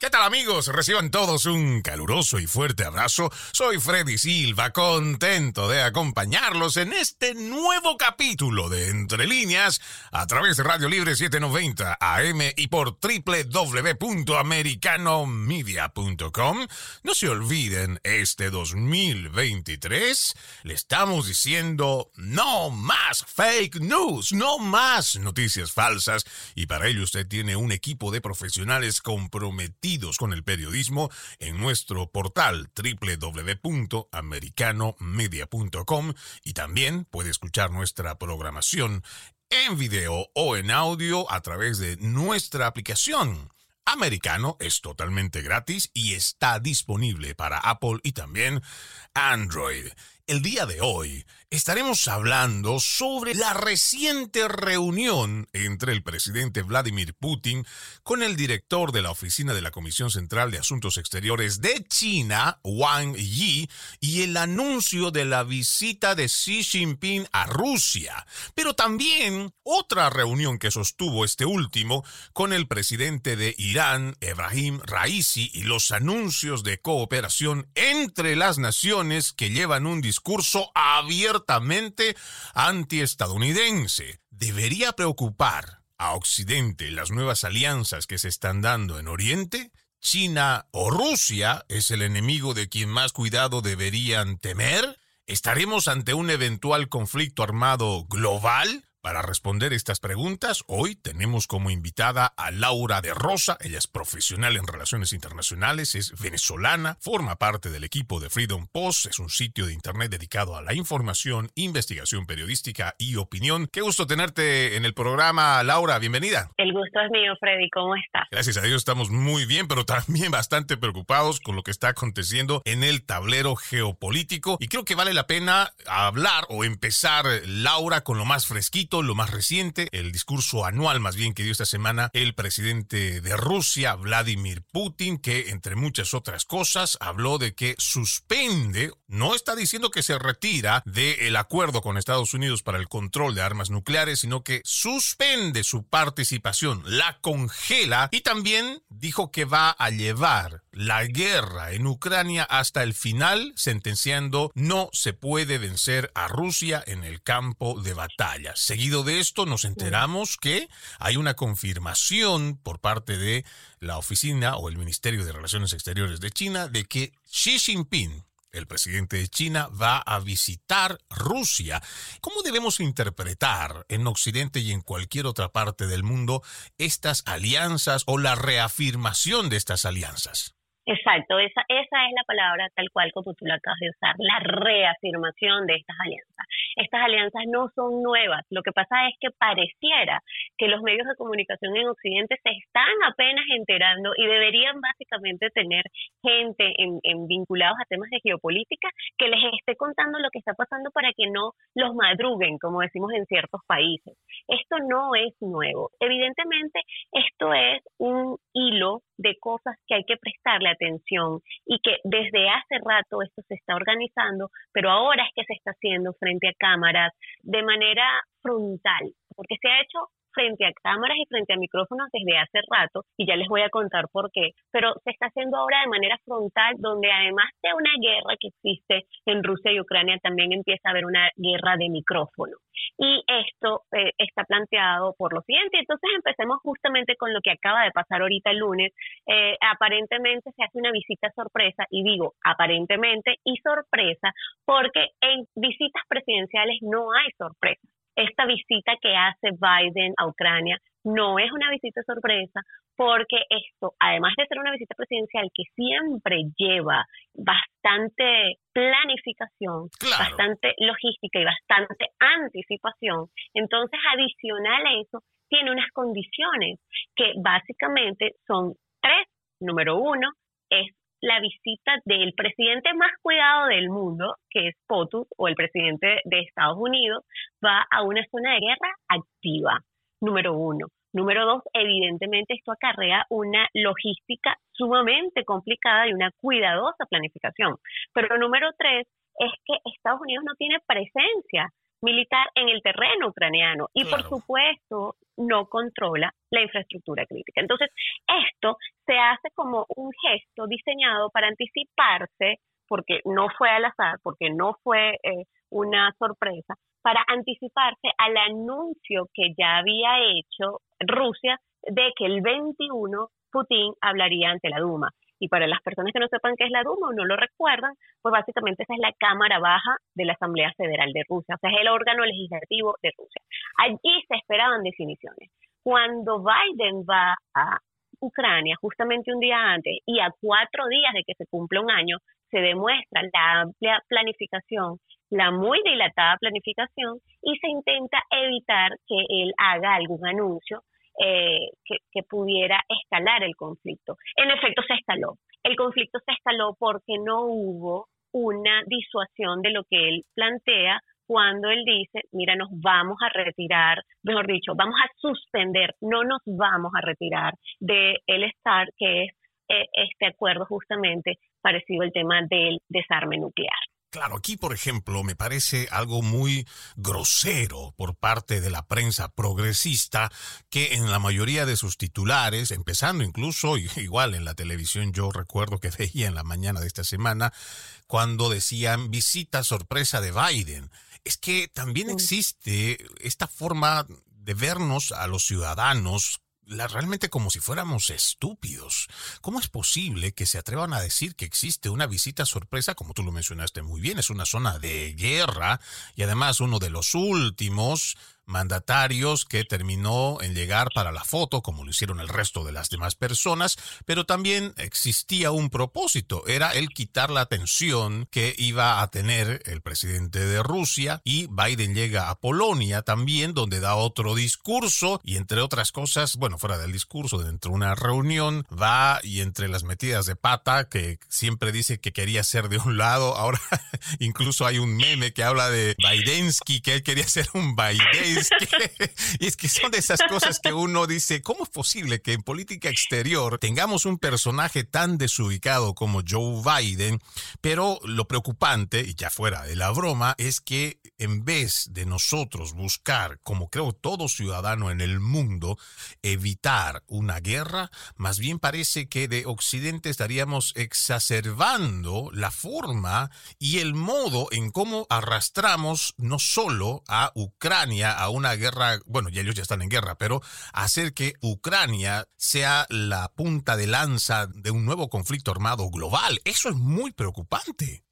¿Qué tal amigos? Reciban todos un caluroso y fuerte abrazo. Soy Freddy Silva, contento de acompañarlos en este nuevo capítulo de Entre Líneas a través de Radio Libre 790 AM y por www.americanomedia.com. No se olviden, este 2023 le estamos diciendo no más fake news, no más noticias falsas y para ello usted tiene un equipo de profesionales comprometidos con el periodismo en nuestro portal www.americanomedia.com y también puede escuchar nuestra programación en video o en audio a través de nuestra aplicación. Americano es totalmente gratis y está disponible para Apple y también Android. El día de hoy estaremos hablando sobre la reciente reunión entre el presidente Vladimir Putin con el director de la oficina de la Comisión Central de Asuntos Exteriores de China, Wang Yi, y el anuncio de la visita de Xi Jinping a Rusia, pero también otra reunión que sostuvo este último con el presidente de Irán, Ebrahim Raisi, y los anuncios de cooperación entre las naciones que llevan un discurso abiertamente antiestadounidense. ¿Debería preocupar a Occidente las nuevas alianzas que se están dando en Oriente? ¿China o Rusia es el enemigo de quien más cuidado deberían temer? ¿Estaremos ante un eventual conflicto armado global? Para responder estas preguntas, hoy tenemos como invitada a Laura de Rosa. Ella es profesional en relaciones internacionales, es venezolana, forma parte del equipo de Freedom Post, es un sitio de internet dedicado a la información, investigación periodística y opinión. Qué gusto tenerte en el programa, Laura, bienvenida. El gusto es mío, Freddy, ¿cómo estás? Gracias a Dios estamos muy bien, pero también bastante preocupados con lo que está aconteciendo en el tablero geopolítico y creo que vale la pena hablar o empezar, Laura, con lo más fresquito lo más reciente, el discurso anual más bien que dio esta semana el presidente de Rusia, Vladimir Putin, que entre muchas otras cosas habló de que suspende, no está diciendo que se retira del acuerdo con Estados Unidos para el control de armas nucleares, sino que suspende su participación, la congela y también dijo que va a llevar la guerra en Ucrania hasta el final, sentenciando no se puede vencer a Rusia en el campo de batalla. Seguido de esto, nos enteramos que hay una confirmación por parte de la oficina o el Ministerio de Relaciones Exteriores de China de que Xi Jinping, el presidente de China va a visitar Rusia. ¿Cómo debemos interpretar en Occidente y en cualquier otra parte del mundo estas alianzas o la reafirmación de estas alianzas? Exacto, esa, esa es la palabra tal cual como tú la acabas de usar, la reafirmación de estas alianzas. Estas alianzas no son nuevas, lo que pasa es que pareciera que los medios de comunicación en Occidente se están apenas enterando y deberían básicamente tener gente en, en vinculados a temas de geopolítica que les esté contando lo que está pasando para que no los madruguen, como decimos en ciertos países. Esto no es nuevo. Evidentemente, esto es un hilo de cosas que hay que prestarle atención y que desde hace rato esto se está organizando, pero ahora es que se está haciendo frente a cámaras de manera frontal, porque se ha hecho frente a cámaras y frente a micrófonos desde hace rato y ya les voy a contar por qué, pero se está haciendo ahora de manera frontal donde además de una guerra que existe en Rusia y Ucrania también empieza a haber una guerra de micrófono. Y esto eh, está planteado por lo siguiente. Entonces empecemos justamente con lo que acaba de pasar ahorita el lunes. Eh, aparentemente se hace una visita sorpresa y digo aparentemente y sorpresa porque en visitas presidenciales no hay sorpresa esta visita que hace Biden a Ucrania no es una visita sorpresa porque esto, además de ser una visita presidencial que siempre lleva bastante planificación, bastante logística y bastante anticipación, entonces adicional a eso tiene unas condiciones que básicamente son tres. Número uno es la visita del presidente más cuidado del mundo, que es POTUS, o el presidente de Estados Unidos, va a una zona de guerra activa, número uno. Número dos, evidentemente esto acarrea una logística sumamente complicada y una cuidadosa planificación. Pero número tres es que Estados Unidos no tiene presencia militar en el terreno ucraniano y por supuesto no controla la infraestructura crítica. Entonces, esto hace como un gesto diseñado para anticiparse, porque no fue al azar, porque no fue eh, una sorpresa, para anticiparse al anuncio que ya había hecho Rusia de que el 21 Putin hablaría ante la Duma. Y para las personas que no sepan qué es la Duma o no lo recuerdan, pues básicamente esa es la Cámara Baja de la Asamblea Federal de Rusia, o sea, es el órgano legislativo de Rusia. Allí se esperaban definiciones. Cuando Biden va a Ucrania, justamente un día antes, y a cuatro días de que se cumpla un año, se demuestra la amplia planificación, la muy dilatada planificación, y se intenta evitar que él haga algún anuncio eh, que, pudiera escalar el conflicto. En efecto, se escaló. El conflicto se escaló porque no hubo una disuasión de lo que él plantea cuando él dice, mira, nos vamos a retirar, mejor dicho, vamos a suspender, no nos vamos a retirar de el estar que es eh, este acuerdo justamente parecido al tema del desarme nuclear. Claro, aquí por ejemplo me parece algo muy grosero por parte de la prensa progresista que en la mayoría de sus titulares, empezando incluso igual en la televisión, yo recuerdo que veía en la mañana de esta semana cuando decían visita sorpresa de Biden. Es que también existe esta forma de vernos a los ciudadanos realmente como si fuéramos estúpidos. ¿Cómo es posible que se atrevan a decir que existe una visita sorpresa, como tú lo mencionaste muy bien, es una zona de guerra y además uno de los últimos mandatarios que terminó en llegar para la foto, como lo hicieron el resto de las demás personas, pero también existía un propósito, era el quitar la atención que iba a tener el presidente de Rusia y Biden llega a Polonia también, donde da otro discurso y entre otras cosas, bueno, fuera del discurso, dentro de una reunión, va y entre las metidas de pata, que siempre dice que quería ser de un lado, ahora incluso hay un meme que habla de Bidensky, que él quería ser un Biden es que son de esas cosas que uno dice, ¿cómo es posible que en política exterior tengamos un personaje tan desubicado como Joe Biden? Pero lo preocupante, y ya fuera de la broma, es que en vez de nosotros buscar, como creo todo ciudadano en el mundo, evitar una guerra, más bien parece que de Occidente estaríamos exacerbando la forma y el modo en cómo arrastramos no solo a Ucrania a una guerra, bueno, ya ellos ya están en guerra, pero hacer que Ucrania sea la punta de lanza de un nuevo conflicto armado global, eso es muy preocupante.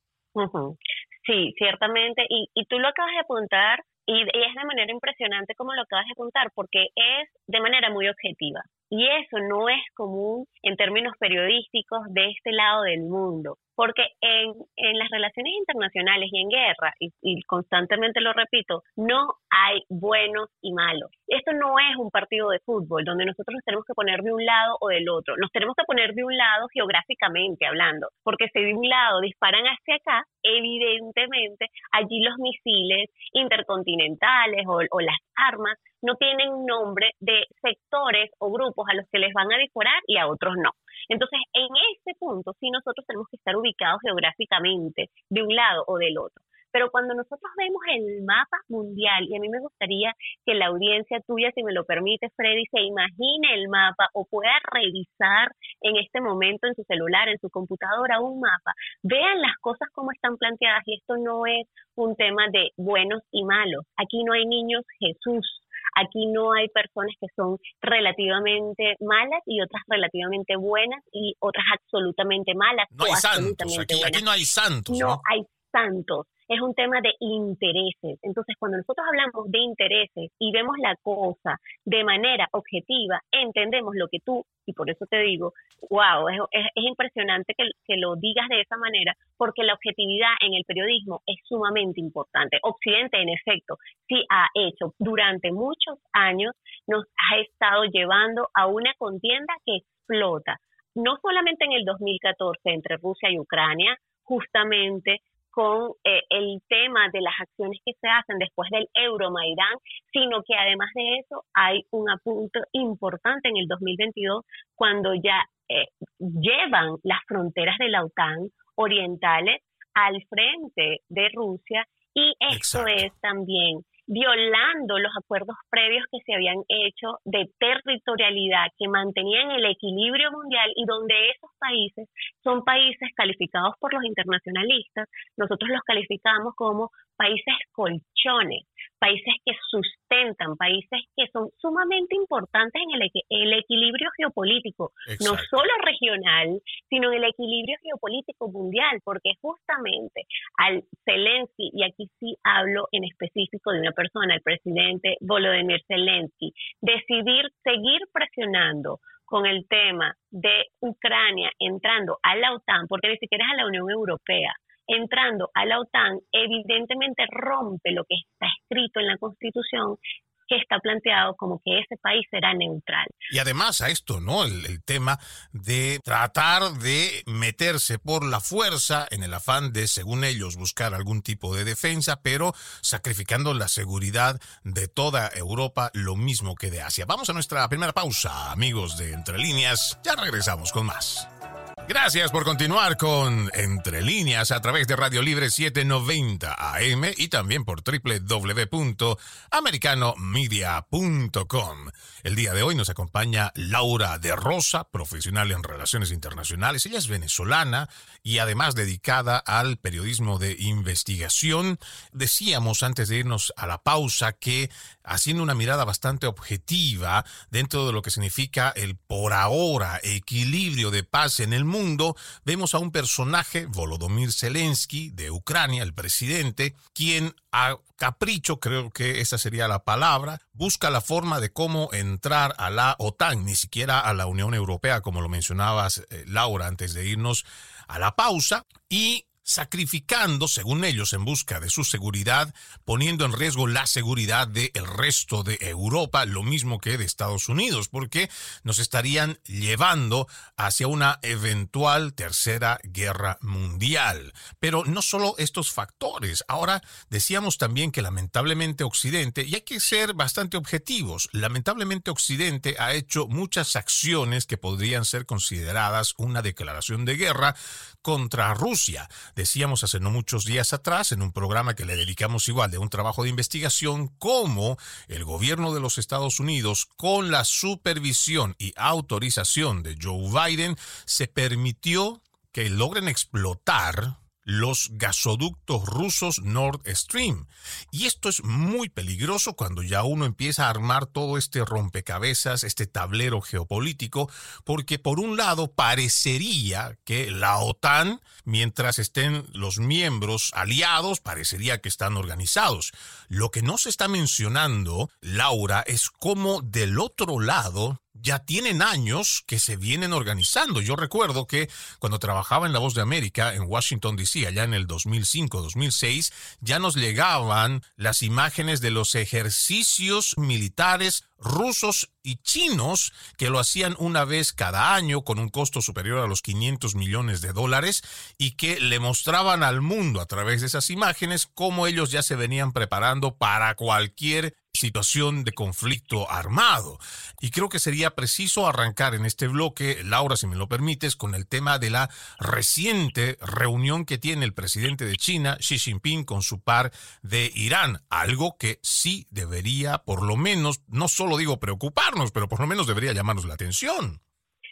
Sí, ciertamente, y, y tú lo acabas de apuntar, y, y es de manera impresionante como lo acabas de apuntar, porque es de manera muy objetiva. Y eso no es común en términos periodísticos de este lado del mundo porque en, las relaciones internacionales y en guerra, y, constantemente lo repito, no hay buenos y malos. Esto no es un partido de fútbol donde nosotros nos tenemos que poner de un lado o del otro. Nos tenemos que poner de un lado geográficamente hablando, porque si de un lado disparan hacia acá, evidentemente allí los misiles intercontinentales o, o las armas no tienen nombre de sectores o grupos a los que les van a disparar y a otros no. Entonces, en este punto, sí nosotros tenemos que estar ubicados geográficamente de un lado o del otro. Pero cuando nosotros vemos el mapa mundial, y a mí me gustaría que la audiencia tuya, si me lo permite, Freddy, se imagine el mapa o pueda revisar en este momento en su celular, en su computadora, un mapa, vean las cosas como están planteadas y esto no es un tema de buenos y malos. Aquí no hay niños Jesús, Aquí no hay personas que son relativamente malas y otras relativamente buenas y otras absolutamente malas. No hay santos, aquí, no hay santos. No, hay santos es un tema de intereses. Entonces, cuando nosotros hablamos de intereses y vemos la cosa de manera objetiva, entendemos lo que tú, y por eso te digo, wow, es, es, impresionante que, que, lo digas de esa manera, porque la objetividad en el periodismo es sumamente importante. Occidente, en efecto, sí ha hecho durante muchos años, nos ha estado llevando a una contienda que explota no solamente en el 2014 entre Rusia y Ucrania, justamente con eh, el tema de las acciones que se hacen después del Euromaidán, sino que además de eso hay un apunto importante en el 2022 cuando ya eh, llevan las fronteras de la OTAN orientales al frente de Rusia y esto es también violando los acuerdos previos que se habían hecho de territorialidad que mantenían el equilibrio mundial y donde esos países son países calificados por los internacionalistas, nosotros los calificamos como países colchones, países que sustentan, países que son sumamente importantes en el, el equilibrio geopolítico, no solo regional, sino en el equilibrio geopolítico mundial, porque justamente al Zelensky, y aquí sí hablo en específico de una persona, el presidente Volodymyr Zelensky, decidir seguir presionando con el tema de Ucrania entrando a la OTAN, porque ni siquiera es a la Unión Europea, entrando a la OTAN, evidentemente rompe lo que está escrito en la Constitución que está planteado como que ese país será neutral. Y además a esto, ¿no? El, el, tema de tratar de meterse por la fuerza en el afán de, según ellos, buscar algún tipo de defensa, pero sacrificando la seguridad de toda Europa, lo mismo que de Asia. Vamos a nuestra primera pausa, amigos de Entre Líneas. Ya regresamos con más. Gracias por continuar con Entre líneas a través de Radio Libre 790 AM y también por www.americanomedia.com. El día de hoy nos acompaña Laura de Rosa, profesional en relaciones internacionales. Ella es venezolana y además dedicada al periodismo de investigación. Decíamos antes de irnos a la pausa que haciendo una mirada bastante objetiva dentro de lo que significa el por ahora equilibrio de paz en el mundo, vemos a un personaje, Volodymyr Zelensky, de Ucrania, el presidente, quien a capricho, creo que esa sería la palabra, busca la forma de cómo entrar a la OTAN, ni siquiera a la Unión Europea, como lo mencionabas, eh, Laura, antes de irnos a la pausa, y sacrificando, según ellos, en busca de su seguridad, poniendo en riesgo la seguridad del resto de Europa, lo mismo que de Estados Unidos, porque nos estarían llevando hacia una eventual tercera guerra mundial. Pero no solo estos factores, ahora decíamos también que lamentablemente Occidente, y hay que ser bastante objetivos, lamentablemente Occidente ha hecho muchas acciones que podrían ser consideradas una declaración de guerra contra Rusia decíamos hace no muchos días atrás en un programa que le dedicamos igual de un trabajo de investigación, cómo el gobierno de los Estados Unidos, con la supervisión y autorización de Joe Biden, se permitió que logren explotar los gasoductos rusos Nord Stream. Y esto es muy peligroso cuando ya uno empieza a armar todo este rompecabezas, este tablero geopolítico, porque por un lado parecería que la OTAN, mientras estén los miembros aliados, parecería que están organizados. Lo que no se está mencionando, Laura, es cómo del otro lado ya tienen años que se vienen organizando. Yo recuerdo que cuando trabajaba en La Voz de América en Washington, D.C., allá en el 2005-2006, ya nos llegaban las imágenes de los ejercicios militares rusos y chinos que lo hacían una vez cada año con un costo superior a los 500 millones de dólares y que le mostraban al mundo a través de esas imágenes cómo ellos ya se venían preparando para cualquier situación de conflicto armado. Y creo que sería preciso arrancar en este bloque, Laura, si me lo permites, con el tema de la reciente reunión que tiene el presidente de China, Xi Jinping, con su par de Irán, algo que sí debería, por lo menos, no solo lo digo preocuparnos, pero por lo menos debería llamarnos la atención.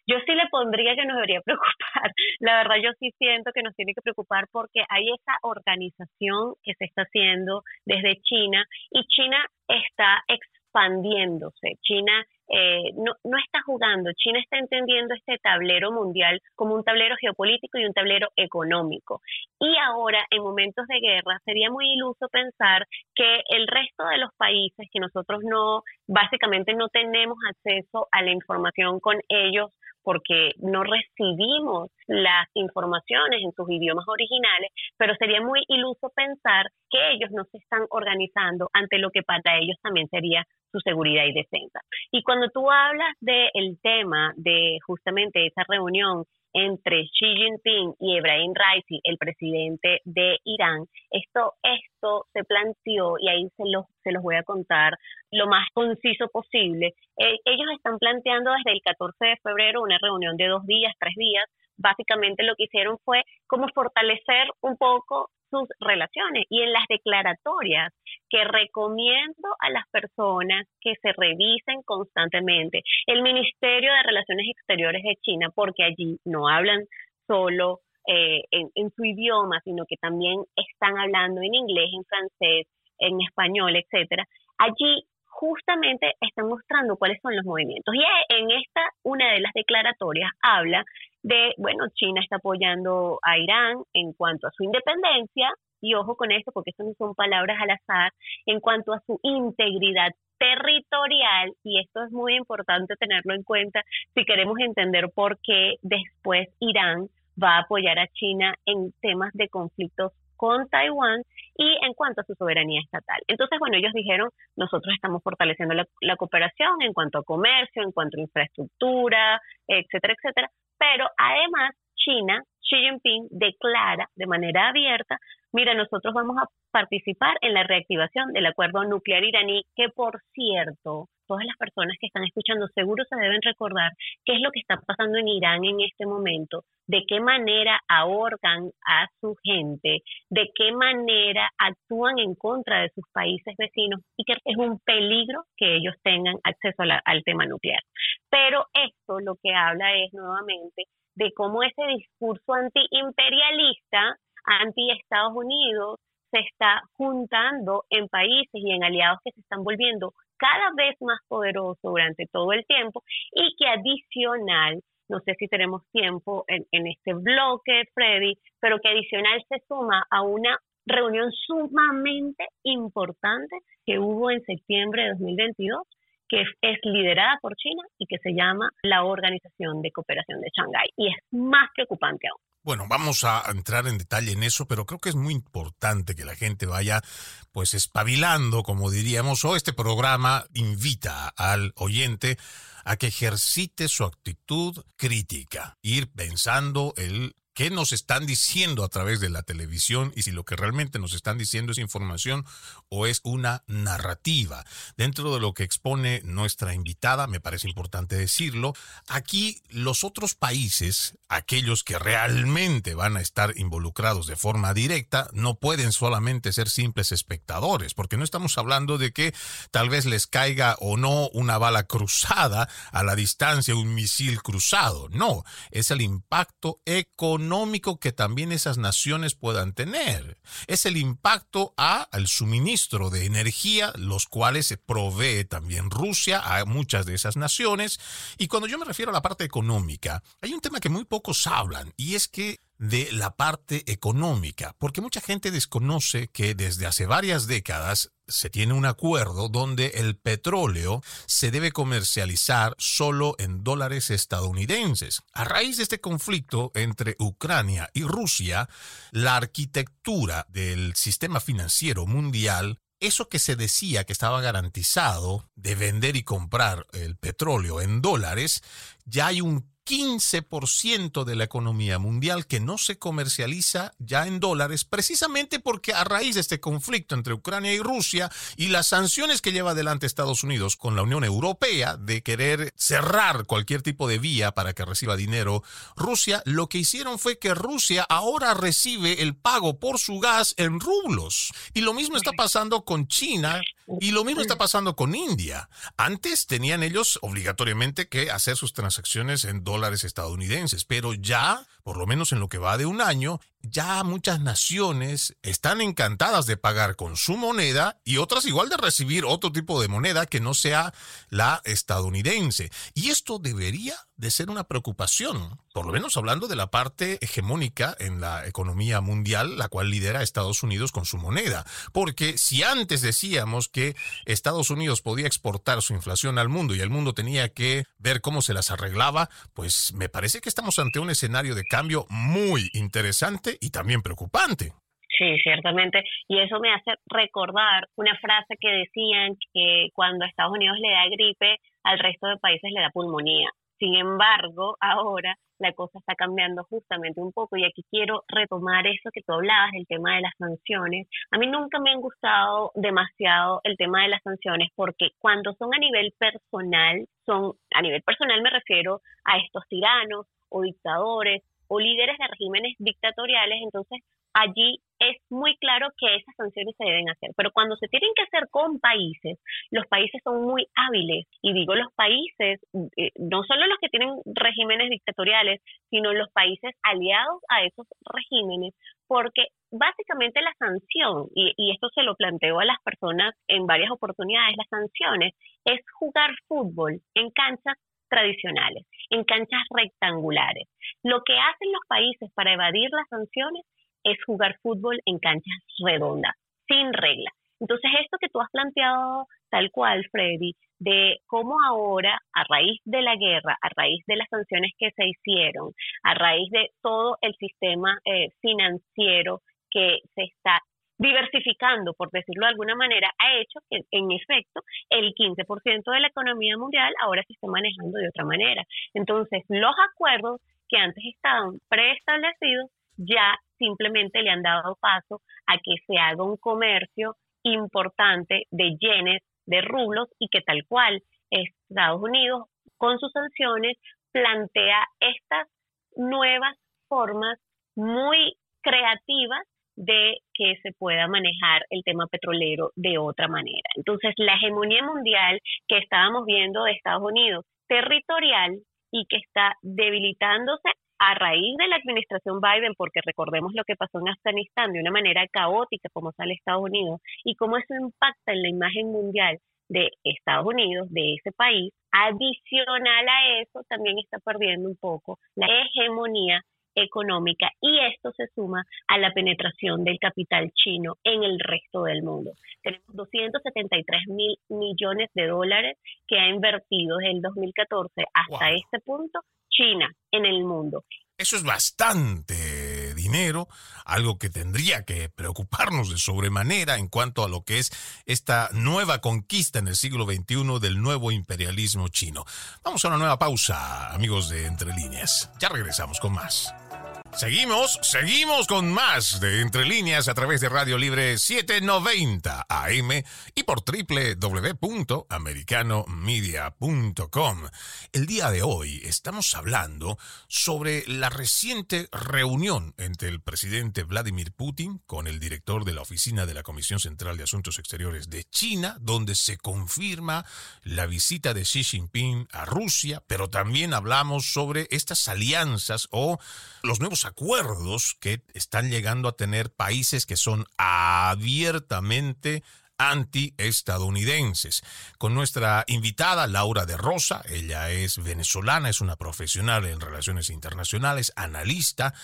Yo sí le pondría que nos debería preocupar. La verdad, yo sí siento que nos tiene que preocupar porque hay esa organización que se está haciendo desde China y China está expandiéndose. China eh, no, no está jugando. China está entendiendo este tablero mundial como un tablero geopolítico y un tablero económico. Y ahora, en momentos de guerra, sería muy iluso pensar que el resto de los países que nosotros no, básicamente no tenemos acceso a la información con ellos porque no recibimos las informaciones en sus idiomas originales, pero sería muy iluso pensar que ellos no se están organizando ante lo que para ellos también sería su seguridad y defensa. Y cuando tú hablas del tema de justamente esa reunión entre Xi Jinping y Ebrahim Raisi, el presidente de Irán, esto, esto se planteó y ahí se los, se los voy a contar lo más conciso posible. Eh, ellos están planteando desde el 14 de febrero una reunión de dos días, tres días. Básicamente lo que hicieron fue como fortalecer un poco sus relaciones y en las declaratorias que recomiendo a las personas que se revisen constantemente el Ministerio de Relaciones Exteriores de China, porque allí no hablan solo eh, en, en su idioma, sino que también están hablando en inglés, en francés, en español, etcétera. Allí justamente están mostrando cuáles son los movimientos. Y en esta, una de las declaratorias habla de, bueno, China está apoyando a Irán en cuanto a su independencia, y ojo con esto porque eso no son palabras al azar, en cuanto a su integridad territorial, y esto es muy importante tenerlo en cuenta si queremos entender por qué después Irán va a apoyar a China en temas de conflictos con Taiwán y en cuanto a su soberanía estatal. Entonces, bueno, ellos dijeron, nosotros estamos fortaleciendo la, cooperación en cuanto a comercio, en cuanto a infraestructura, etcétera, etcétera, pero además China, Xi Jinping declara de manera abierta, mira, nosotros vamos a participar en la reactivación del acuerdo nuclear iraní, que por cierto, todas las personas que están escuchando seguro se deben recordar qué es lo que está pasando en Irán en este momento, de qué manera ahorcan a su gente, de qué manera actúan en contra de sus países vecinos y que es un peligro que ellos tengan acceso al tema nuclear. Pero esto lo que habla es nuevamente de cómo ese discurso antiimperialista, anti-Estados Unidos, se está juntando en países y en aliados que se están volviendo cada vez más poderosos durante todo el tiempo y que adicional, no sé si tenemos tiempo en, en este bloque, Freddy, pero que adicional se suma a una reunión sumamente importante que hubo en septiembre de 2022 que es, liderada por China y que se llama la Organización de Cooperación de Shanghái. Y es más preocupante aún. Bueno, vamos a entrar en detalle en eso, pero creo que es muy importante que la gente vaya pues espabilando, como diríamos, o este programa invita al oyente a que ejercite su actitud crítica, ir pensando el qué nos están diciendo a través de la televisión y si lo que realmente nos están diciendo es información o es una narrativa. Dentro de lo que expone nuestra invitada, me parece importante decirlo, aquí los otros países, aquellos que realmente van a estar involucrados de forma directa, no pueden solamente ser simples espectadores, porque no estamos hablando de que tal vez les caiga o no una bala cruzada a la distancia, un misil cruzado, no, es el impacto económico económico que también esas naciones puedan tener. Es el impacto al suministro de energía, los cuales se provee también Rusia a muchas de esas naciones. Y cuando yo me refiero a la parte económica, hay un tema que muy pocos hablan y es que de la parte económica, porque mucha gente desconoce que desde hace varias décadas se tiene un acuerdo donde el petróleo se debe comercializar solo en dólares estadounidenses. A raíz de este conflicto entre Ucrania y Rusia, la arquitectura del sistema financiero mundial eso que se decía que estaba garantizado de vender y comprar el petróleo en dólares, ya hay un 15% de la economía mundial que no se comercializa ya en dólares, precisamente porque a raíz de este conflicto entre Ucrania y Rusia y las sanciones que lleva adelante Estados Unidos con la Unión Europea de querer cerrar cualquier tipo de vía para que reciba dinero Rusia, lo que hicieron fue que Rusia ahora recibe el pago por su gas en rublos. Y lo mismo está pasando con China y lo mismo está pasando con India. Antes tenían ellos obligatoriamente que hacer sus transacciones en dólares estadounidenses, pero ya, por lo menos en lo que va de un año, ya muchas naciones están encantadas de pagar con su moneda y otras igual de recibir otro tipo de moneda que no sea la estadounidense. Y esto debería de ser una preocupación, por lo menos hablando de la parte hegemónica en la economía mundial, la cual lidera Estados Unidos con su moneda. Porque si antes decíamos que Estados Unidos podía exportar su inflación al mundo y el mundo tenía que ver cómo se las arreglaba, pues me parece que estamos ante un escenario de cambio muy interesante y también preocupante. Sí, ciertamente. Y eso me hace recordar una frase que decían que cuando Estados Unidos le da gripe, al resto de países le da pulmonía. Sin embargo, ahora la cosa está cambiando justamente un poco y aquí quiero retomar eso que tú hablabas, el tema de las sanciones. A mí nunca me han gustado demasiado el tema de las sanciones porque cuando son a nivel personal, son a nivel personal me refiero a estos tiranos o dictadores o líderes de regímenes dictatoriales, entonces allí es muy claro que esas sanciones se deben hacer. Pero cuando se tienen que hacer con países, los países son muy hábiles. Y digo los países, eh, no solo los que tienen regímenes dictatoriales, sino los países aliados a esos regímenes, porque básicamente la sanción, y, esto se lo planteo a las personas en varias oportunidades, las sanciones es jugar fútbol en canchas tradicionales, en canchas rectangulares. Lo que hacen los países para evadir las sanciones es jugar fútbol en canchas redondas, sin reglas. Entonces, esto que tú has planteado tal cual, Freddy, de cómo ahora, a raíz de la guerra, a raíz de las sanciones que se hicieron, a raíz de todo el sistema eh, financiero que se está diversificando, por decirlo de alguna manera, ha hecho que, en efecto, el 15% de la economía mundial ahora se esté manejando de otra manera. Entonces, los acuerdos que antes estaban preestablecidos ya simplemente le han dado paso a que se haga un comercio importante de yenes, de rublos y que tal cual Estados Unidos con sus sanciones plantea estas nuevas formas muy creativas de que se pueda manejar el tema petrolero de otra manera. Entonces, la hegemonía mundial que estábamos viendo de Estados Unidos, territorial y que está debilitándose a raíz de la administración Biden, porque recordemos lo que pasó en Afganistán de una manera caótica como sale Estados Unidos y cómo eso impacta en la imagen mundial de Estados Unidos, de ese país, adicional a eso también está perdiendo un poco la hegemonía económica y esto se suma a la penetración del capital chino en el resto del mundo. Tenemos 273 mil millones de dólares que ha invertido desde el 2014 hasta este punto China en el mundo. Eso es bastante dinero, algo que tendría que preocuparnos de sobremanera en cuanto a lo que es esta nueva conquista en el siglo XXI del nuevo imperialismo chino. Vamos a una nueva pausa, amigos de Entre Líneas. Ya regresamos con más. Seguimos, seguimos con más de Entre Líneas a través de Radio Libre 790 AM y por www.americanomedia.com. El día de hoy estamos hablando sobre la reciente reunión entre el presidente Vladimir Putin con el director de la oficina de la Comisión Central de Asuntos Exteriores de China, donde se confirma la visita de Xi Jinping a Rusia, pero también hablamos sobre estas alianzas o los nuevos acuerdos que están llegando a tener países que son abiertamente anti-estadounidenses. Con nuestra invitada Laura de Rosa, ella es venezolana, es una profesional en relaciones internacionales, analista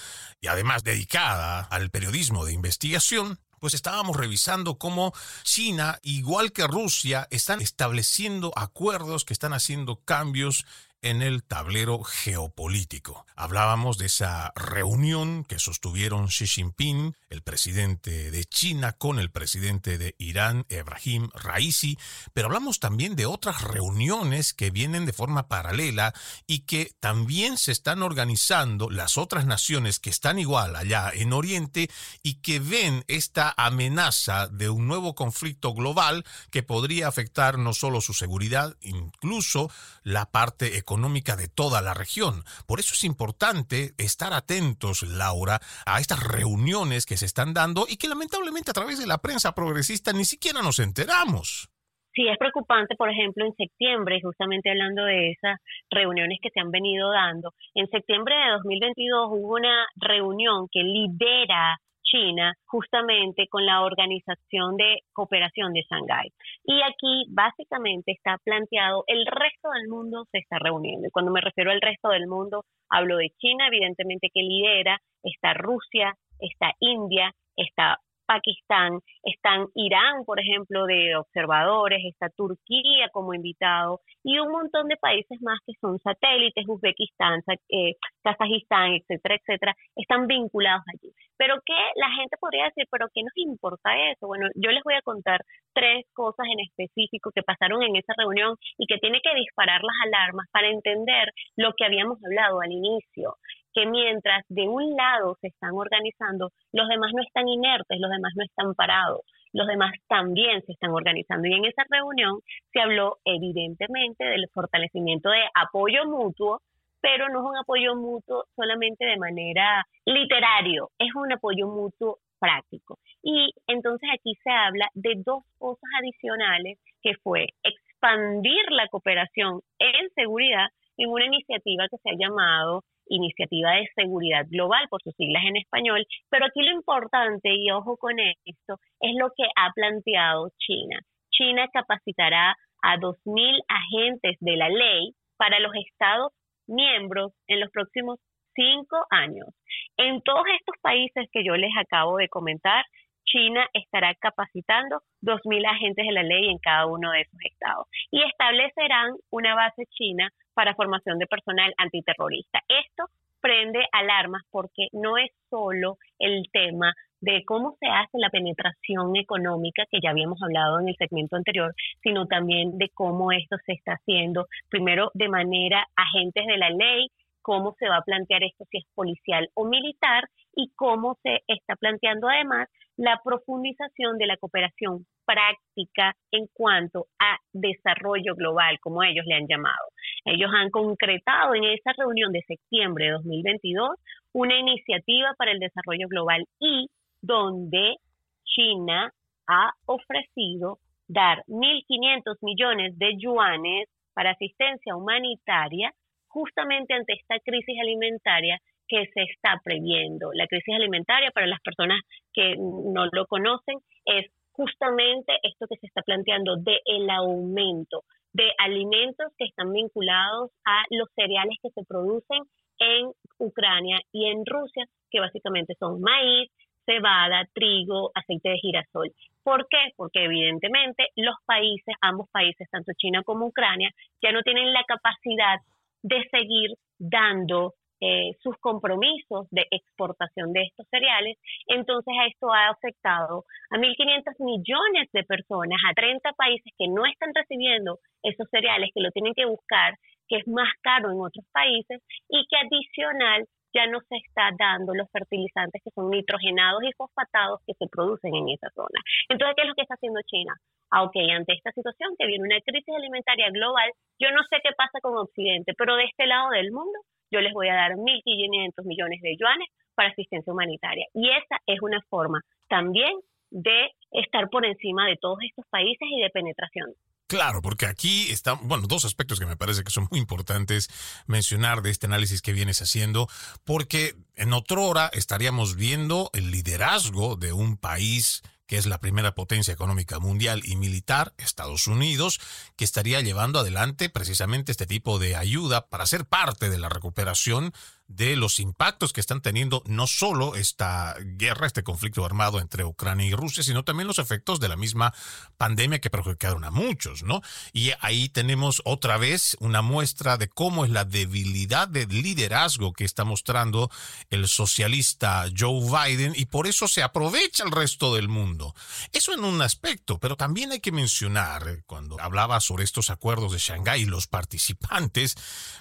y además dedicada al periodismo de investigación pues estábamos revisando cómo China, igual que Rusia, están estableciendo acuerdos que están haciendo cambios en el tablero geopolítico. Hablábamos de esa reunión que sostuvieron Xi Jinping, el presidente de China, con el presidente de Irán, Ebrahim Raisi, pero hablamos también de otras reuniones que vienen de forma paralela y que también se están organizando las otras naciones que están igual allá en Oriente y que ven esta amenaza de un nuevo conflicto global que podría afectar no solo su seguridad, incluso la parte económica económica de toda la región. Por eso es importante estar atentos, Laura, a estas reuniones que se están dando y que lamentablemente a través de la prensa progresista ni siquiera nos enteramos. Sí, es preocupante, por ejemplo, en septiembre, justamente hablando de esas reuniones que se han venido dando, en septiembre de 2022 hubo una reunión que lidera China justamente con la Organización de Cooperación de Shanghái. Y aquí básicamente está planteado, el resto del mundo se está reuniendo. Y cuando me refiero al resto del mundo, hablo de China, evidentemente que lidera, está Rusia, está India, está Pakistán, están Irán, por ejemplo, de observadores, está Turquía como invitado y un montón de países más que son satélites, Uzbekistán, eh, Kazajistán, etcétera, etcétera, están vinculados allí. Pero que la gente podría decir, pero ¿qué nos importa eso? Bueno, yo les voy a contar tres cosas en específico que pasaron en esa reunión y que tiene que disparar las alarmas para entender lo que habíamos hablado al inicio que mientras de un lado se están organizando, los demás no están inertes, los demás no están parados, los demás también se están organizando. Y en esa reunión se habló evidentemente del fortalecimiento de apoyo mutuo, pero no es un apoyo mutuo solamente de manera literario, es un apoyo mutuo práctico. Y entonces aquí se habla de dos cosas adicionales, que fue expandir la cooperación en seguridad en una iniciativa que se ha llamado Iniciativa de Seguridad Global, por sus siglas en español, pero aquí lo importante, y ojo con esto, es lo que ha planteado China. China capacitará a 2.000 agentes de la ley para los estados miembros en los próximos cinco años. En todos estos países que yo les acabo de comentar, China estará capacitando 2.000 agentes de la ley en cada uno de esos estados y establecerán una base china para formación de personal antiterrorista. Esto prende alarmas porque no es solo el tema de cómo se hace la penetración económica, que ya habíamos hablado en el segmento anterior, sino también de cómo esto se está haciendo, primero de manera agentes de la ley, cómo se va a plantear esto si es policial o militar y cómo se está planteando además la profundización de la cooperación práctica en cuanto a desarrollo global, como ellos le han llamado. Ellos han concretado en esa reunión de septiembre de 2022 una iniciativa para el desarrollo global y donde China ha ofrecido dar 1.500 millones de yuanes para asistencia humanitaria justamente ante esta crisis alimentaria que se está previendo. La crisis alimentaria, para las personas que no lo conocen, es justamente esto que se está planteando de el aumento de alimentos que están vinculados a los cereales que se producen en Ucrania y en Rusia, que básicamente son maíz, cebada, trigo, aceite de girasol. ¿Por qué? Porque evidentemente los países, ambos países, tanto China como Ucrania, ya no tienen la capacidad de seguir dando eh, sus compromisos de exportación de estos cereales. Entonces esto ha afectado a 1.500 millones de personas, a 30 países que no están recibiendo esos cereales, que lo tienen que buscar, que es más caro en otros países y que adicional ya no se está dando los fertilizantes que son nitrogenados y fosfatados que se producen en esa zona. Entonces, ¿qué es lo que está haciendo China? Ah, ok, ante esta situación que viene una crisis alimentaria global, yo no sé qué pasa con Occidente, pero de este lado del mundo yo les voy a dar 1.500 millones de yuanes para asistencia humanitaria. Y esa es una forma también de estar por encima de todos estos países y de penetración. Claro, porque aquí están, bueno, dos aspectos que me parece que son muy importantes mencionar de este análisis que vienes haciendo, porque en otra hora estaríamos viendo el liderazgo de un país que es la primera potencia económica mundial y militar, Estados Unidos, que estaría llevando adelante precisamente este tipo de ayuda para ser parte de la recuperación de los impactos que están teniendo no solo esta guerra, este conflicto armado entre Ucrania y Rusia, sino también los efectos de la misma pandemia que perjudicaron a muchos, ¿no? Y ahí tenemos otra vez una muestra de cómo es la debilidad de liderazgo que está mostrando el socialista Joe Biden y por eso se aprovecha el resto del mundo. Eso en un aspecto, pero también hay que mencionar, cuando hablaba sobre estos acuerdos de Shanghái y los participantes,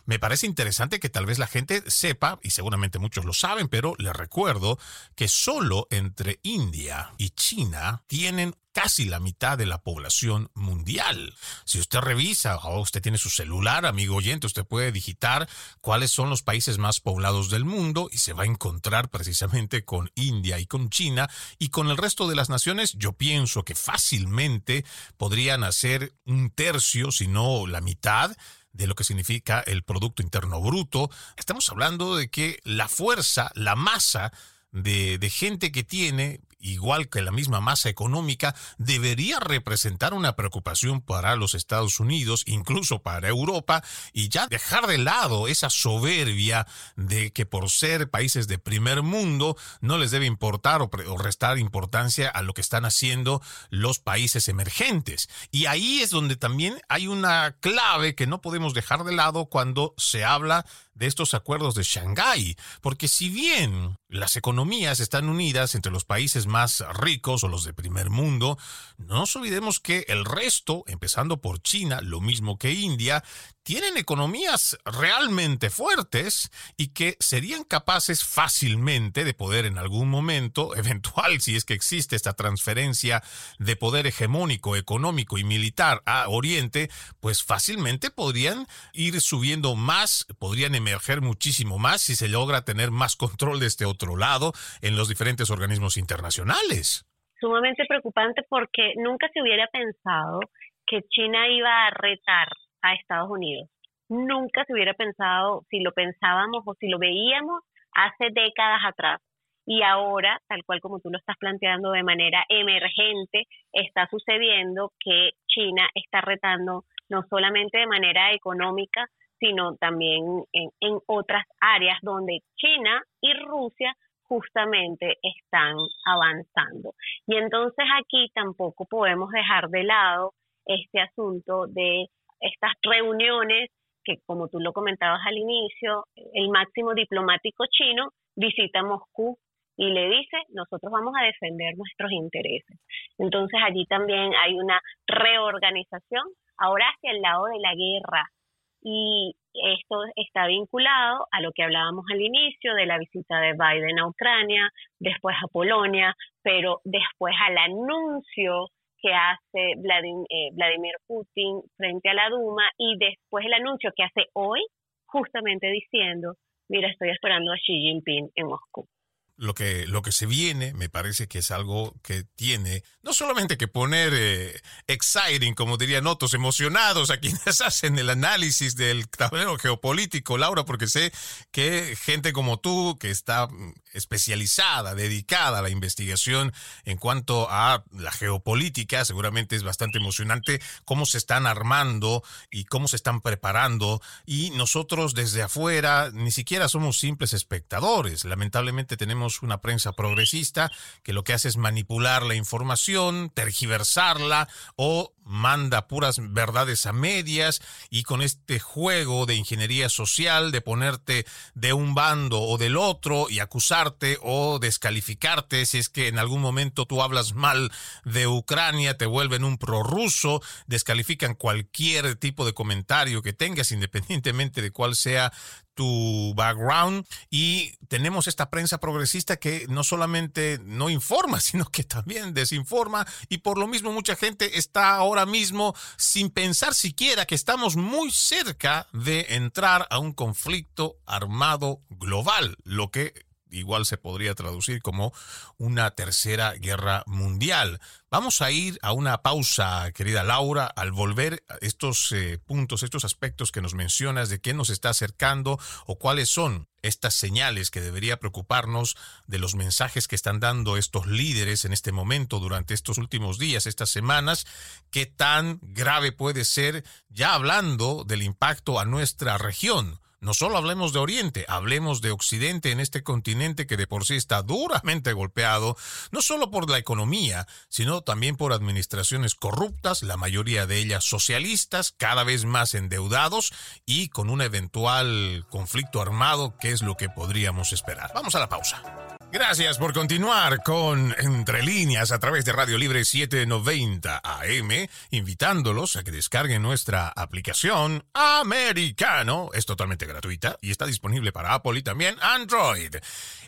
me parece interesante que tal vez la gente sepa y seguramente muchos lo saben, pero les recuerdo que solo entre India y China tienen casi la mitad de la población mundial. Si usted revisa o usted tiene su celular, amigo oyente, usted puede digitar cuáles son los países más poblados del mundo y se va a encontrar precisamente con India y con China y con el resto de las naciones. Yo pienso que fácilmente podrían hacer un tercio, si no la mitad de lo que significa el Producto Interno Bruto. Estamos hablando de que la fuerza, la masa de, de gente que tiene igual que la misma masa económica, debería representar una preocupación para los Estados Unidos, incluso para Europa, y ya dejar de lado esa soberbia de que por ser países de primer mundo no les debe importar o, restar importancia a lo que están haciendo los países emergentes. Y ahí es donde también hay una clave que no podemos dejar de lado cuando se habla de estos acuerdos de Shanghái, porque si bien las economías están unidas entre los países más ricos o los de primer mundo, no nos olvidemos que el resto, empezando por China, lo mismo que India, tienen economías realmente fuertes y que serían capaces fácilmente de poder en algún momento, eventual si es que existe esta transferencia de poder hegemónico, económico y militar a Oriente, pues fácilmente podrían ir subiendo más, podrían emerger muchísimo más si se logra tener más control de este otro lado en los diferentes organismos internacionales. Sumamente preocupante porque nunca se hubiera pensado que China iba a retar a Estados Unidos. Nunca se hubiera pensado, si lo pensábamos o si lo veíamos hace décadas atrás. Y ahora, tal cual como tú lo estás planteando de manera emergente, está sucediendo que China está retando no solamente de manera económica, sino también en, en otras áreas donde China y Rusia justamente están avanzando. Y entonces aquí tampoco podemos dejar de lado este asunto de estas reuniones que, como tú lo comentabas al inicio, el máximo diplomático chino visita Moscú y le dice, nosotros vamos a defender nuestros intereses. Entonces allí también hay una reorganización, ahora hacia el lado de la guerra. Y esto está vinculado a lo que hablábamos al inicio de la visita de Biden a Ucrania, después a Polonia, pero después al anuncio que hace eh, Vladimir, Putin frente a la Duma y después el anuncio que hace hoy, justamente diciendo, mira, estoy esperando a Xi Jinping en Moscú lo que, lo que se viene me parece que es algo que tiene no solamente que poner eh, exciting, como dirían otros, emocionados a quienes hacen el análisis del tablero geopolítico, Laura, porque sé que gente como tú, que está mm, especializada, dedicada a la investigación en cuanto a la geopolítica, seguramente es bastante emocionante cómo se están armando y cómo se están preparando. Y nosotros desde afuera ni siquiera somos simples espectadores. Lamentablemente tenemos una prensa progresista que lo que hace es manipular la información, tergiversarla o manda puras verdades a medias y con este juego de ingeniería social de ponerte de un bando o del otro y acusarte o descalificarte si es que en algún momento tú hablas mal de Ucrania, te vuelven un prorruso, descalifican cualquier tipo de comentario que tengas independientemente de cuál sea tu background. Y tenemos esta prensa progresista que no solamente no informa, sino que también desinforma y por lo mismo mucha gente está ahora mismo sin pensar siquiera que estamos muy cerca de entrar a un conflicto armado global, lo que igual se podría traducir como una tercera guerra mundial. Vamos a ir a una pausa, querida Laura, al volver a estos eh, puntos, estos aspectos que nos mencionas de qué nos está acercando o cuáles son estas señales que debería preocuparnos de los mensajes que están dando estos líderes en este momento durante estos últimos días, estas semanas, qué tan grave puede ser ya hablando del impacto a nuestra región no solo hablemos de Oriente, hablemos de Occidente en este continente que de por sí está duramente golpeado, no solo por la economía, sino también por administraciones corruptas, la mayoría de ellas socialistas, cada vez más endeudados y con un eventual conflicto armado, que es lo que podríamos esperar. Vamos a la pausa. Gracias por continuar con Entre líneas a través de Radio Libre 790 AM, invitándolos a que descarguen nuestra aplicación Americano. Es totalmente gratuita y está disponible para Apple y también Android.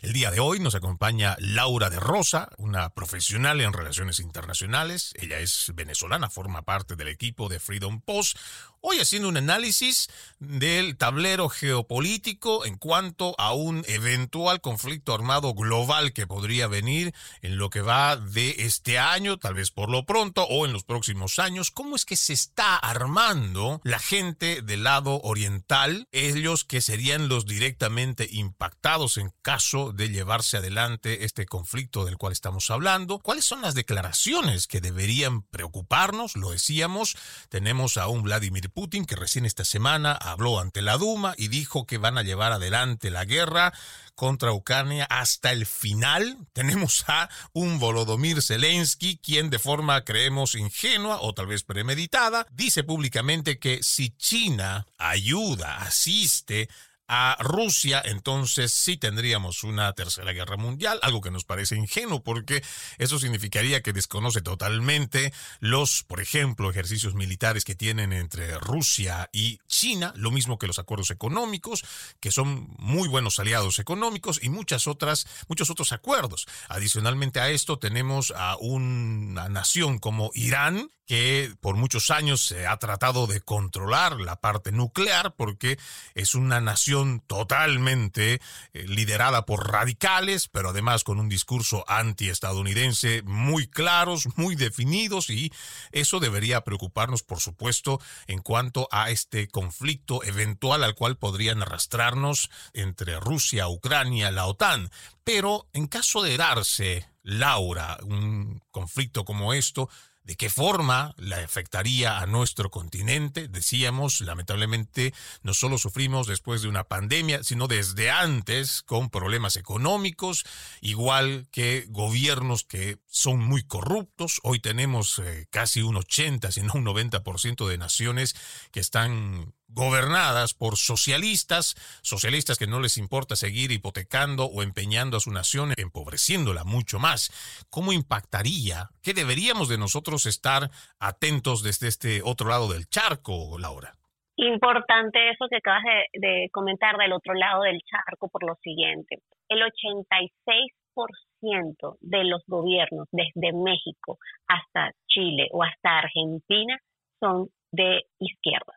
El día de hoy nos acompaña Laura de Rosa, una profesional en relaciones internacionales. Ella es venezolana, forma parte del equipo de Freedom Post, Hoy haciendo un análisis del tablero geopolítico en cuanto a un eventual conflicto armado global que podría venir en lo que va de este año, tal vez por lo pronto, o en los próximos años. ¿Cómo es que se está armando la gente del lado oriental, ellos que serían los directamente impactados en caso de llevarse adelante este conflicto del cual estamos hablando? ¿Cuáles son las declaraciones que deberían preocuparnos? Lo decíamos, tenemos a un Vladimir Putin, que recién esta semana habló ante la Duma y dijo que van a llevar adelante la guerra contra Ucrania hasta el final. Tenemos a un Volodymyr Zelensky, quien de forma creemos ingenua o tal vez premeditada, dice públicamente que si China ayuda, asiste a Rusia, entonces sí tendríamos una tercera guerra mundial, algo que nos parece ingenuo porque eso significaría que desconoce totalmente los, por ejemplo, ejercicios militares que tienen entre Rusia y China, lo mismo que los acuerdos económicos, que son muy buenos aliados económicos y muchas otras, muchos otros acuerdos. Adicionalmente a esto tenemos a una nación como Irán, que por muchos años se ha tratado de controlar la parte nuclear porque es una nación totalmente eh, liderada por radicales, pero además con un discurso antiestadounidense muy claros, muy definidos y eso debería preocuparnos, por supuesto, en cuanto a este conflicto eventual al cual podrían arrastrarnos entre Rusia, Ucrania, la OTAN. Pero en caso de darse, Laura, un conflicto como esto, de qué forma la afectaría a nuestro continente. Decíamos, lamentablemente, no solo sufrimos después de una pandemia, sino desde antes con problemas económicos, igual que gobiernos que son muy corruptos. Hoy tenemos eh, casi un 80, si no un 90% de naciones que están gobernadas por socialistas, socialistas que no les importa seguir hipotecando o empeñando a su nación, empobreciéndola mucho más. ¿Cómo impactaría? ¿Qué deberíamos de nosotros estar atentos desde este otro lado del charco, Laura? Importante eso que acabas de, comentar del otro lado del charco por lo siguiente. El 86% de los gobiernos desde México hasta Chile o hasta Argentina son de izquierda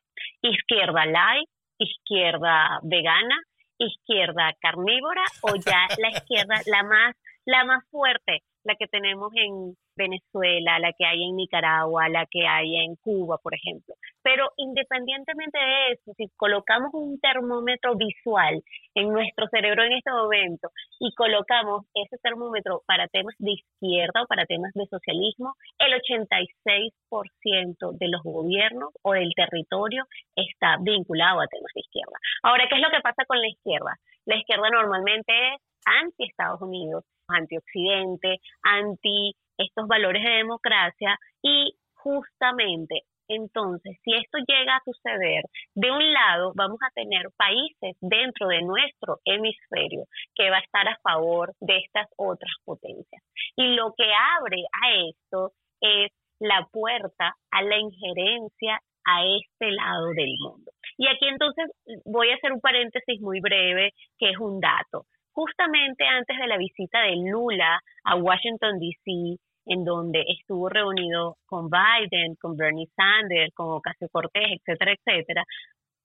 izquierda light, izquierda vegana, izquierda carnívora o ya la izquierda la más la más fuerte, la que tenemos en Venezuela, la que hay en Nicaragua, la que hay en Cuba, por ejemplo. Pero independientemente de eso, si colocamos un termómetro visual en nuestro cerebro en este momento y colocamos ese termómetro para temas de izquierda o para temas de socialismo, el 86% de los gobiernos o del territorio está vinculado a temas de izquierda. Ahora, ¿qué es lo que pasa con la izquierda? La izquierda normalmente es anti Estados Unidos, anti Occidente, anti estos valores de democracia y justamente entonces, si esto llega a suceder, de un lado vamos a tener países dentro de nuestro hemisferio que va a estar a favor de estas otras potencias. Y lo que abre a esto es la puerta a la injerencia a este lado del mundo. Y aquí entonces voy a hacer un paréntesis muy breve, que es un dato justamente antes de la visita de Lula a Washington, D.C., en donde estuvo reunido con Biden, con Bernie Sanders, con Ocasio Cortés, etcétera, etcétera.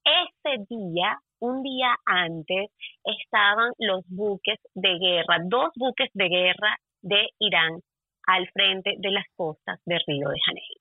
Ese día, un día antes, estaban los buques de guerra, dos buques de guerra de Irán al frente de las costas de Río de Janeiro.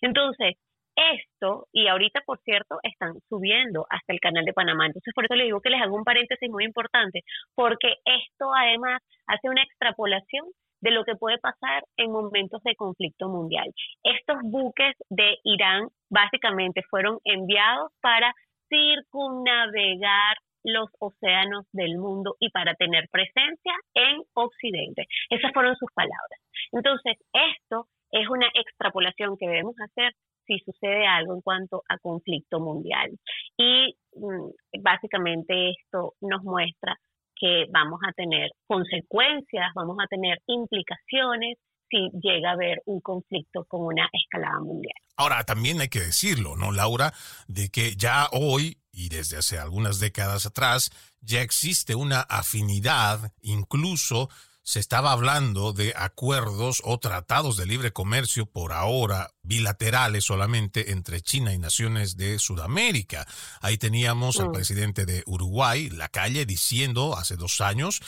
Entonces, esto, y ahorita por cierto, están subiendo hasta el canal de Panamá. Entonces, por eso les digo que les hago un paréntesis muy importante, porque esto además hace una extrapolación de lo que puede pasar en momentos de conflicto mundial. Estos buques de Irán básicamente fueron enviados para circunnavegar los océanos del mundo y para tener presencia en Occidente. Esas fueron sus palabras. Entonces, esto es una extrapolación que debemos hacer si sucede algo en cuanto a conflicto mundial. Y mm, básicamente esto nos muestra que vamos a tener consecuencias, vamos a tener implicaciones si llega a haber un conflicto con una escalada mundial. Ahora, también hay que decirlo, ¿no, Laura? De que ya hoy y desde hace algunas décadas atrás ya existe una afinidad, incluso se estaba hablando de acuerdos o tratados de libre comercio por ahora bilaterales solamente entre China y naciones de Sudamérica. Ahí teníamos al mm. presidente de Uruguay, la calle, diciendo hace dos años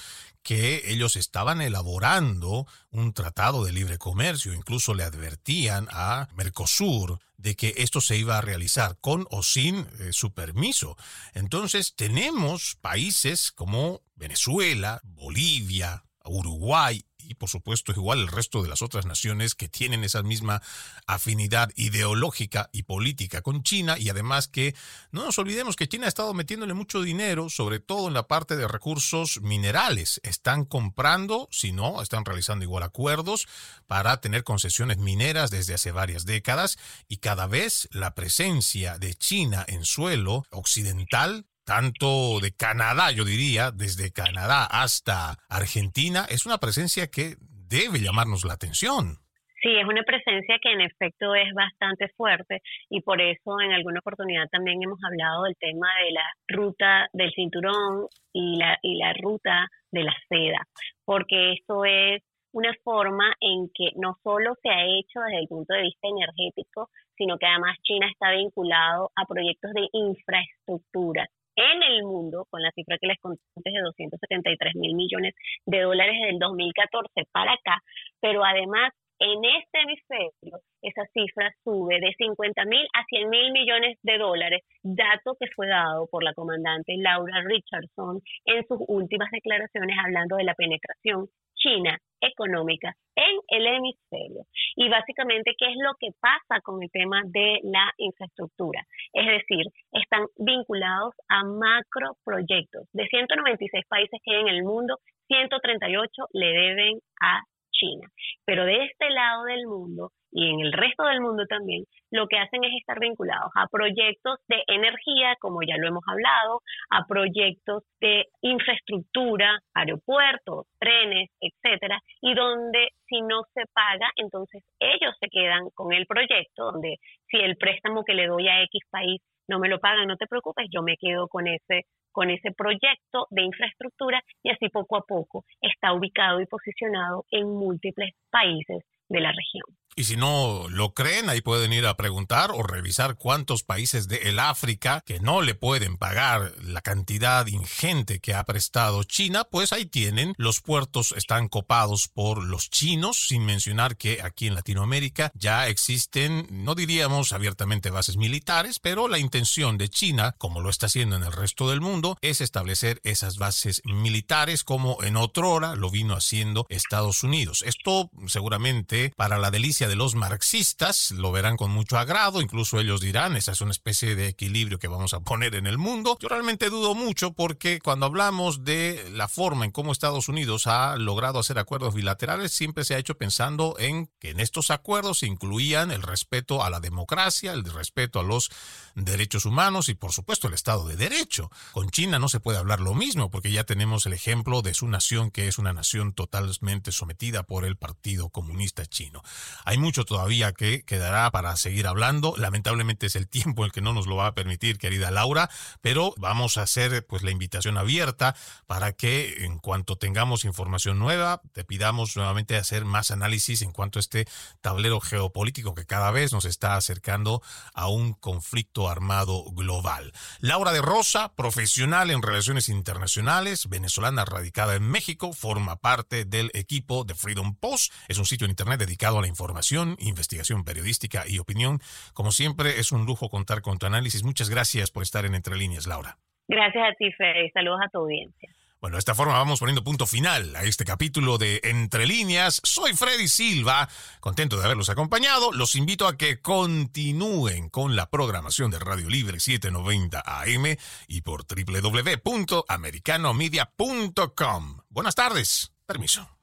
que ellos estaban elaborando un tratado de libre comercio, incluso le advertían a Mercosur de que esto se iba a realizar con o sin eh, su permiso. Entonces tenemos países como Venezuela, Bolivia, Uruguay y por supuesto igual el resto de las otras naciones que tienen esa misma afinidad ideológica y política con China y además que no nos olvidemos que China ha estado metiéndole mucho dinero, sobre todo en la parte de recursos minerales. Están comprando, si no, están realizando igual acuerdos para tener concesiones mineras desde hace varias décadas y cada vez la presencia de China en suelo occidental tanto de Canadá, yo diría, desde Canadá hasta Argentina, es una presencia que debe llamarnos la atención. Sí, es una presencia que en efecto es bastante fuerte y por eso en alguna oportunidad también hemos hablado del tema de la ruta del cinturón y la, y la ruta de la seda, porque esto es una forma en que no solo se ha hecho desde el punto de vista energético, sino que además China está vinculado a proyectos de infraestructura en el mundo, con la cifra que les conté de 273 mil millones de dólares desde el 2014 para acá, pero además en este hemisferio esa cifra sube de 50 mil a 100 mil millones de dólares, dato que fue dado por la comandante Laura Richardson en sus últimas declaraciones hablando de la penetración china económica en el hemisferio. Y básicamente, ¿qué es lo que pasa con el tema de la infraestructura? Es decir, están vinculados a macro proyectos. De 196 países que hay en el mundo, 138 le deben a China. Pero de este lado del mundo y en el resto del mundo también, lo que hacen es estar vinculados a proyectos de energía, como ya lo hemos hablado, a proyectos de infraestructura, aeropuertos, trenes, etcétera, y donde si no se paga, entonces ellos se quedan con el proyecto, donde si el préstamo que le doy a X país no me lo pagan, no te preocupes, yo me quedo con ese con ese proyecto de infraestructura y así poco a poco está ubicado y posicionado en múltiples países de la región. Y si no lo creen, ahí pueden ir a preguntar o revisar cuántos países de el África que no le pueden pagar la cantidad ingente que ha prestado China, pues ahí tienen, los puertos están copados por los chinos, sin mencionar que aquí en Latinoamérica ya existen, no diríamos abiertamente bases militares, pero la intención de China, como lo está haciendo en el resto del mundo, es establecer esas bases militares como en otro hora lo vino haciendo Estados Unidos. Esto seguramente para la delicia de los marxistas, lo verán con mucho agrado, incluso ellos dirán, esa es una especie de equilibrio que vamos a poner en el mundo. Yo realmente dudo mucho porque cuando hablamos de la forma en cómo Estados Unidos ha logrado hacer acuerdos bilaterales, siempre se ha hecho pensando en que en estos acuerdos incluían el respeto a la democracia, el respeto a los derechos humanos y por supuesto el Estado de Derecho. Con China no se puede hablar lo mismo porque ya tenemos el ejemplo de su nación que es una nación totalmente sometida por el Partido Comunista Chino. Mucho todavía que quedará para seguir hablando. Lamentablemente es el tiempo el que no nos lo va a permitir, querida Laura, pero vamos a hacer pues la invitación abierta para que en cuanto tengamos información nueva, te pidamos nuevamente hacer más análisis en cuanto a este tablero geopolítico que cada vez nos está acercando a un conflicto armado global. Laura de Rosa, profesional en relaciones internacionales, venezolana radicada en México, forma parte del equipo de Freedom Post. Es un sitio en internet dedicado a la información investigación periodística y opinión. Como siempre, es un lujo contar con tu análisis. Muchas gracias por estar en Entre Líneas, Laura. Gracias a ti, Fede. Saludos a tu audiencia. Bueno, de esta forma vamos poniendo punto final a este capítulo de Entre líneas. Soy Freddy Silva, contento de haberlos acompañado. Los invito a que continúen con la programación de Radio Libre 790 AM y por www.americanomedia.com. Buenas tardes. Permiso.